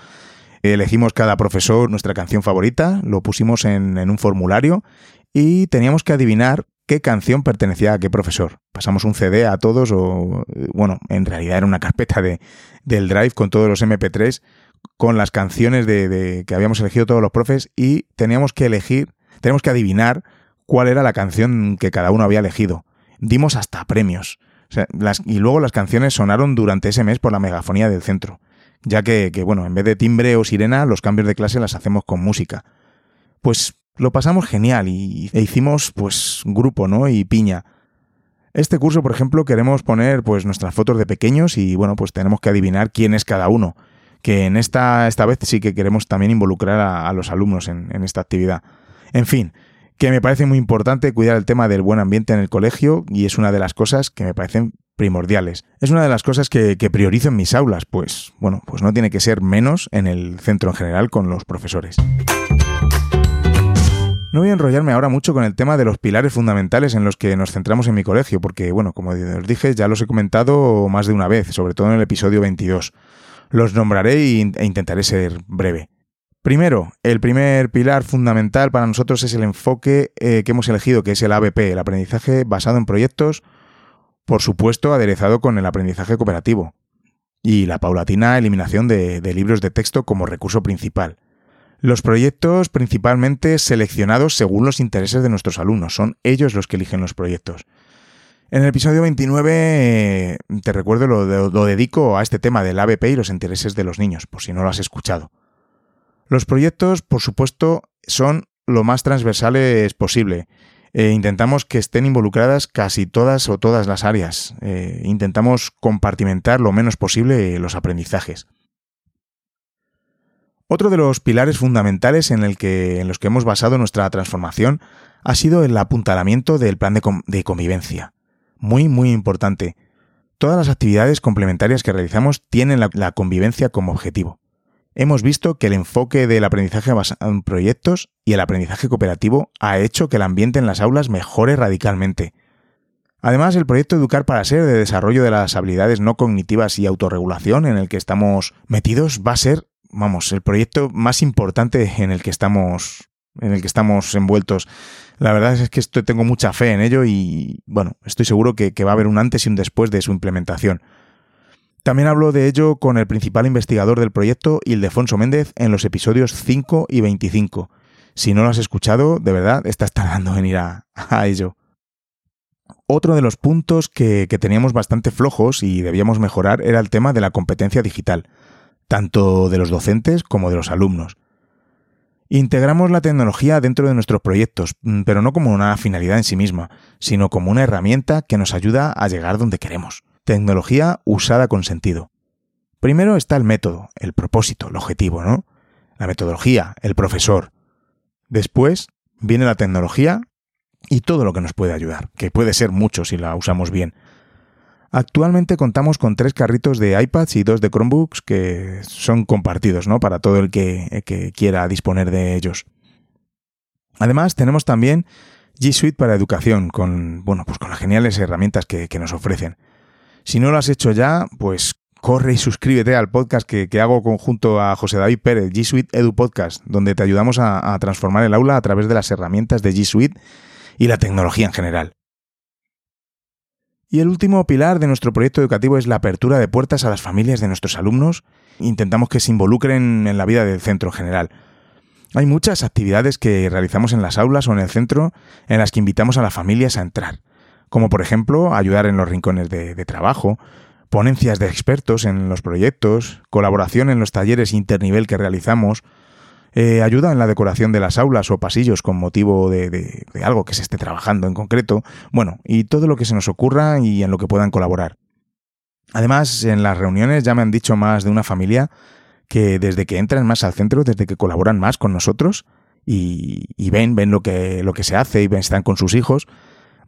Speaker 1: elegimos cada profesor nuestra canción favorita, lo pusimos en, un formulario y teníamos que adivinar qué canción pertenecía a qué profesor. Pasamos un CD a todos o, bueno, en realidad era una carpeta de, del Drive con todos los MP3 con las canciones de, que habíamos elegido todos los profes y teníamos que elegir, tenemos que adivinar cuál era la canción que cada uno había elegido. Dimos hasta premios. Y luego las canciones sonaron durante ese mes por la megafonía del centro, ya que, bueno, en vez de timbre o sirena, los cambios de clase las hacemos con música. Pues lo pasamos genial y e hicimos pues grupo, ¿no? Y piña. Este curso, por ejemplo, queremos poner pues nuestras fotos de pequeños y bueno, pues tenemos que adivinar quién es cada uno. Que en esta, esta vez sí que queremos también involucrar a, los alumnos en esta actividad. En fin, que me parece muy importante cuidar el tema del buen ambiente en el colegio y es una de las cosas que me parecen primordiales. Es una de las cosas que, priorizo en mis aulas, pues bueno, pues no tiene que ser menos en el centro en general con los profesores. No voy a enrollarme ahora mucho con el tema de los pilares fundamentales en los que nos centramos en mi colegio, porque, bueno, como os dije, ya los he comentado más de una vez, sobre todo en el episodio 22. Los nombraré e intentaré ser breve. Primero, el primer pilar fundamental para nosotros es el enfoque eh, que hemos elegido, que es el ABP, el aprendizaje basado en proyectos, por supuesto, aderezado con el aprendizaje cooperativo, y la paulatina eliminación de, libros de texto como recurso principal. Los proyectos principalmente seleccionados según los intereses de nuestros alumnos, son ellos los que eligen los proyectos. En el episodio 29 eh, te recuerdo lo, lo, dedico a este tema del ABP y los intereses de los niños, por si no lo has escuchado. Los proyectos, por supuesto, son lo más transversales posible. Eh, intentamos que estén involucradas casi todas o todas las áreas. Eh, intentamos compartimentar lo menos posible los aprendizajes. Otro de los pilares fundamentales en, los que hemos basado nuestra transformación ha sido el apuntalamiento del plan de, convivencia. Muy, muy importante. Todas las actividades complementarias que realizamos tienen la convivencia como objetivo. Hemos visto que el enfoque del aprendizaje basado en proyectos y el aprendizaje cooperativo ha hecho que el ambiente en las aulas mejore radicalmente. Además, el proyecto Educar para Ser de desarrollo de las habilidades no cognitivas y autorregulación en el que estamos metidos va a ser vamos, el proyecto más importante en el que estamos, en el que estamos envueltos. La verdad es que tengo mucha fe en ello y, bueno, estoy seguro que, que va a haber un antes y un después de su implementación. También hablo de ello con el principal investigador del proyecto, Ildefonso Méndez, en los episodios 5 y 25. Si no lo has escuchado, de verdad, estás tardando en ir a, ello. Otro de los puntos que, teníamos bastante flojos y debíamos mejorar era el tema de la competencia digital tanto de los docentes como de los alumnos. Integramos la tecnología dentro de nuestros proyectos, pero no como una finalidad en sí misma, sino como una herramienta que nos ayuda a llegar donde queremos. Tecnología usada con sentido. Primero está el método, el propósito, el objetivo, ¿no? La metodología, el profesor. Después viene la tecnología y todo lo que nos puede ayudar, que puede ser mucho si la usamos bien. Actualmente contamos con tres carritos de iPads y dos de Chromebooks que son compartidos, ¿no? Para todo el que, que quiera disponer de ellos. Además, tenemos también G Suite para educación, con, bueno, pues con las geniales herramientas que, nos ofrecen. Si no lo has hecho ya, pues corre y suscríbete al podcast que, hago conjunto a José David Pérez, G Suite Edu Podcast, donde te ayudamos a, a transformar el aula a través de las herramientas de G Suite y la tecnología en general. Y el último pilar de nuestro proyecto educativo es la apertura de puertas a las familias de nuestros alumnos. Intentamos que se involucren en la vida del centro en general. Hay muchas actividades que realizamos en las aulas o en el centro en las que invitamos a las familias a entrar, como por ejemplo ayudar en los rincones de, trabajo, ponencias de expertos en los proyectos, colaboración en los talleres internivel que realizamos, eh, ayuda en la decoración de las aulas o pasillos con motivo de, algo que se esté trabajando en concreto, bueno, y todo lo que se nos ocurra y en lo que puedan colaborar. Además, en las reuniones ya me han dicho más de una familia que desde que entran más al centro, desde que colaboran más con nosotros y, ven, ven lo que, lo que se hace y ven, están con sus hijos,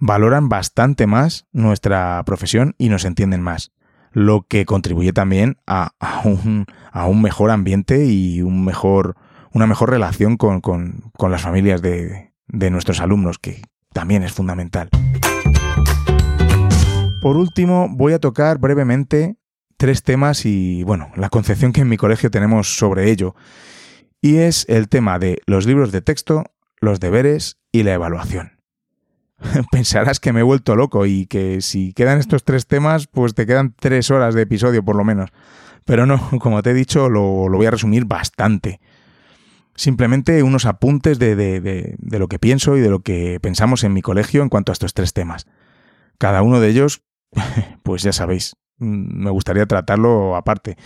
Speaker 1: valoran bastante más nuestra profesión y nos entienden más. Lo que contribuye también a, un, un, mejor ambiente y un mejor, una mejor relación con, con, con las familias de, de nuestros alumnos, que también es fundamental. Por último, voy a tocar brevemente tres temas y, bueno, la concepción que en mi colegio tenemos sobre ello. Y es el tema de los libros de texto, los deberes y la evaluación. <laughs> Pensarás que me he vuelto loco y que si quedan estos tres temas, pues te quedan tres horas de episodio por lo menos. Pero no, <laughs> como te he dicho, lo, voy a resumir bastante. Simplemente unos apuntes de lo que pienso y de lo que pensamos en mi colegio en cuanto a estos tres temas. Cada uno de ellos, <laughs> pues ya sabéis, Mm, me gustaría tratarlo aparte.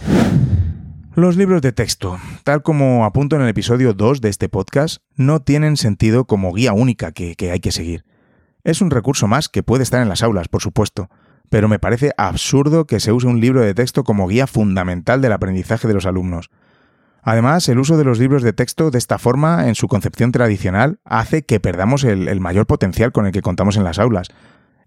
Speaker 1: Los libros de texto, tal como apunto en el episodio 2 de este podcast, no tienen sentido como guía única que, hay que seguir. Es un recurso más que puede estar en las aulas, por supuesto, pero me parece absurdo que se use un libro de texto como guía fundamental del aprendizaje de los alumnos. Además, el uso de los libros de texto de esta forma, en su concepción tradicional, hace que perdamos el, mayor potencial con el que contamos en las aulas,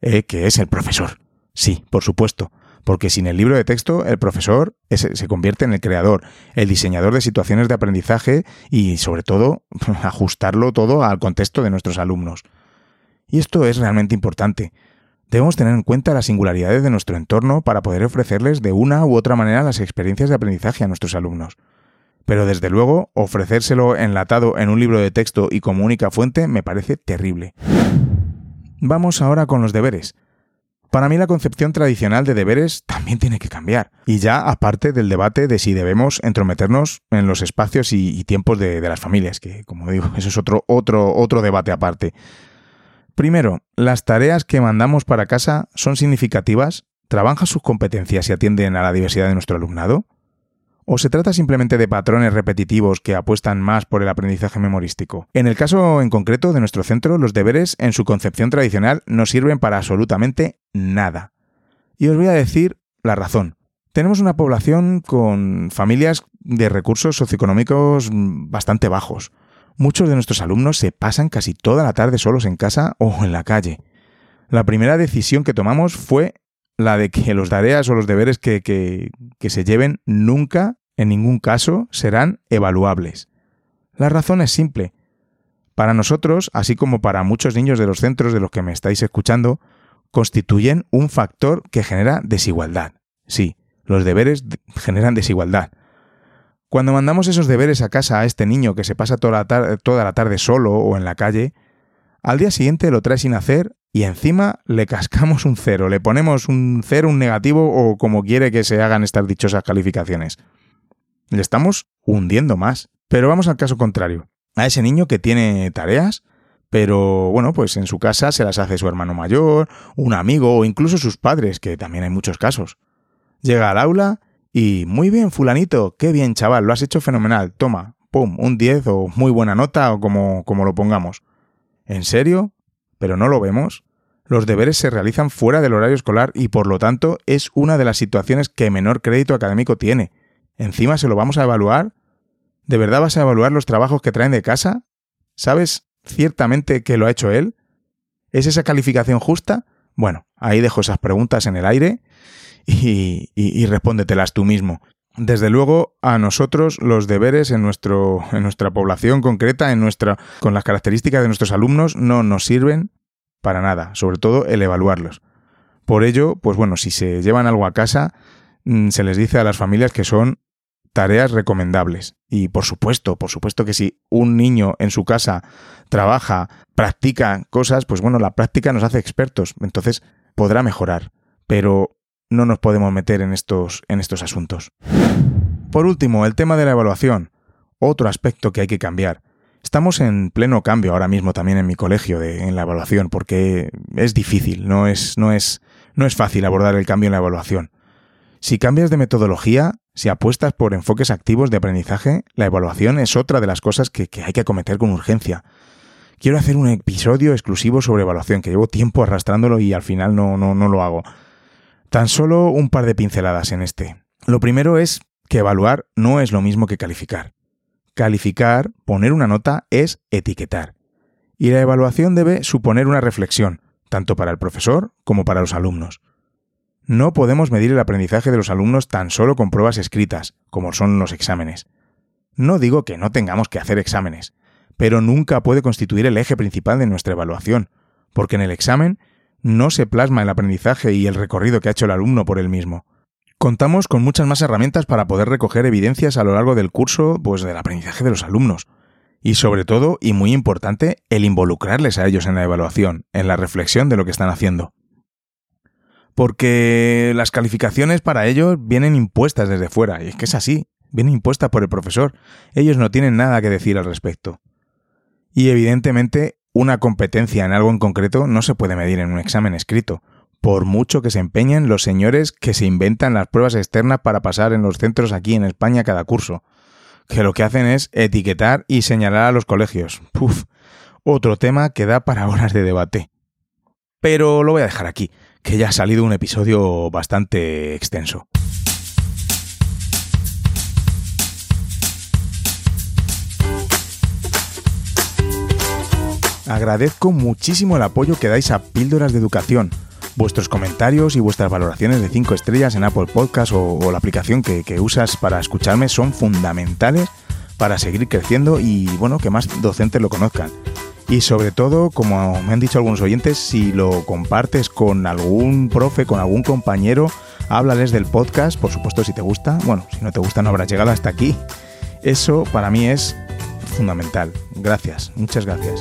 Speaker 1: eh, que es el profesor. Sí, por supuesto porque sin el libro de texto el profesor se convierte en el creador, el diseñador de situaciones de aprendizaje y sobre todo <laughs> ajustarlo todo al contexto de nuestros alumnos. Y esto es realmente importante. Debemos tener en cuenta las singularidades de nuestro entorno para poder ofrecerles de una u otra manera las experiencias de aprendizaje a nuestros alumnos. Pero desde luego, ofrecérselo enlatado en un libro de texto y como única fuente me parece terrible. Vamos ahora con los deberes. Para mí la concepción tradicional de deberes también tiene que cambiar. Y ya aparte del debate de si debemos entrometernos en los espacios y, tiempos de, las familias, que como digo, eso es otro, otro, otro debate aparte. Primero, ¿las tareas que mandamos para casa son significativas? ¿Trabajan sus competencias y atienden a la diversidad de nuestro alumnado? ¿O se trata simplemente de patrones repetitivos que apuestan más por el aprendizaje memorístico? En el caso en concreto de nuestro centro, los deberes, en su concepción tradicional, no sirven para absolutamente nada. Y os voy a decir la razón. Tenemos una población con familias de recursos socioeconómicos bastante bajos. Muchos de nuestros alumnos se pasan casi toda la tarde solos en casa o en la calle. La primera decisión que tomamos fue la de que los tareas o los deberes que, que, se lleven nunca, en ningún caso, serán evaluables. La razón es simple. Para nosotros, así como para muchos niños de los centros de los que me estáis escuchando, constituyen un factor que genera desigualdad. Sí, los deberes generan desigualdad. Cuando mandamos esos deberes a casa a este niño que se pasa toda la, tarde solo o en la calle, al día siguiente lo trae sin hacer y encima le cascamos un cero, le ponemos un cero, un negativo o como quiere que se hagan estas dichosas calificaciones. Le estamos hundiendo más. Pero vamos al caso contrario. A ese niño que tiene tareas, pero bueno, pues en su casa se las hace su hermano mayor, un amigo o incluso sus padres, que también hay muchos casos. Llega al aula y muy bien, fulanito, qué bien chaval, lo has hecho fenomenal, toma, pum, un 10 o muy buena nota o como, como lo pongamos. ¿En serio? ¿Pero no lo vemos? los deberes se realizan fuera del horario escolar y por lo tanto es una de las situaciones que menor crédito académico tiene. Encima se lo vamos a evaluar. ¿De verdad vas a evaluar los trabajos que traen de casa? ¿Sabes ciertamente que lo ha hecho él? ¿Es esa calificación justa? Bueno, ahí dejo esas preguntas en el aire y, respóndetelas tú mismo. Desde luego, a nosotros los deberes en, nuestro, en nuestra población concreta, en nuestra, con las características de nuestros alumnos, no nos sirven para nada, sobre todo el evaluarlos. Por ello, pues bueno, si se llevan algo a casa, mm, se les dice a las familias que son tareas recomendables. Y por supuesto, por supuesto que si un niño en su casa trabaja, practica cosas, pues bueno, la práctica nos hace expertos, entonces podrá mejorar. Pero no nos podemos meter en estos, en estos asuntos. Por último, el tema de la evaluación. Otro aspecto que hay que cambiar. Estamos en pleno cambio ahora mismo también en mi colegio de, en la evaluación, porque es difícil, no es, no, es, no es fácil abordar el cambio en la evaluación. Si cambias de metodología, si apuestas por enfoques activos de aprendizaje, la evaluación es otra de las cosas que, hay que acometer con urgencia. Quiero hacer un episodio exclusivo sobre evaluación, que llevo tiempo arrastrándolo y al final no, no, no lo hago. Tan solo un par de pinceladas en este. Lo primero es que evaluar no es lo mismo que calificar. Calificar, poner una nota, es etiquetar. Y la evaluación debe suponer una reflexión, tanto para el profesor como para los alumnos. No podemos medir el aprendizaje de los alumnos tan solo con pruebas escritas, como son los exámenes. No digo que no tengamos que hacer exámenes, pero nunca puede constituir el eje principal de nuestra evaluación, porque en el examen no se plasma el aprendizaje y el recorrido que ha hecho el alumno por él mismo. Contamos con muchas más herramientas para poder recoger evidencias a lo largo del curso, pues del aprendizaje de los alumnos. Y sobre todo, y muy importante, el involucrarles a ellos en la evaluación, en la reflexión de lo que están haciendo. Porque las calificaciones para ellos vienen impuestas desde fuera, y es que es así, vienen impuestas por el profesor. Ellos no tienen nada que decir al respecto. Y evidentemente una competencia en algo en concreto no se puede medir en un examen escrito, por mucho que se empeñen los señores que se inventan las pruebas externas para pasar en los centros aquí en España cada curso, que lo que hacen es etiquetar y señalar a los colegios. Puf, otro tema que da para <laughs> horas de debate. Pero lo voy a dejar aquí, que ya ha salido un episodio bastante extenso. Agradezco muchísimo el apoyo que dais a Píldoras de Educación. Vuestros comentarios y vuestras valoraciones de 5 estrellas en Apple Podcast o, la aplicación que, que, usas para escucharme son fundamentales para seguir creciendo y bueno, que más docentes lo conozcan. Y sobre todo, como me han dicho algunos oyentes, si lo compartes con algún profe, con algún compañero, háblales del podcast, por supuesto si te gusta. Bueno, si no te gusta no habrás llegado hasta aquí. Eso para mí es fundamental. Gracias, muchas gracias.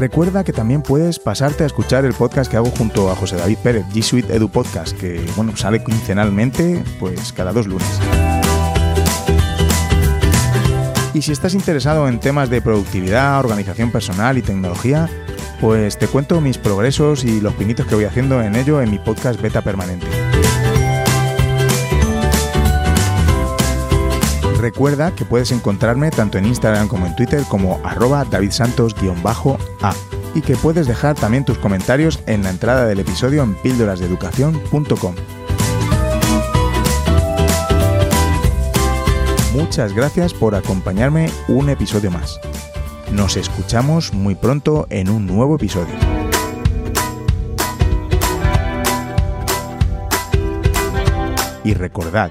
Speaker 1: Recuerda que también puedes pasarte a escuchar el podcast que hago junto a José David Pérez, G Suite Edu Podcast, que bueno, sale quincenalmente, pues cada dos lunes. Y si estás interesado en temas de productividad, organización personal y tecnología, pues te cuento mis progresos y los pinitos que voy haciendo en ello en mi podcast Beta Permanente. Recuerda que puedes encontrarme tanto en Instagram como en Twitter como arroba davidsantos-a y que puedes dejar también tus comentarios en la entrada del episodio en píldorasdeeducación.com. Muchas gracias por acompañarme un episodio más. Nos escuchamos muy pronto en un nuevo episodio. Y recordad,